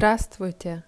Здравствуйте!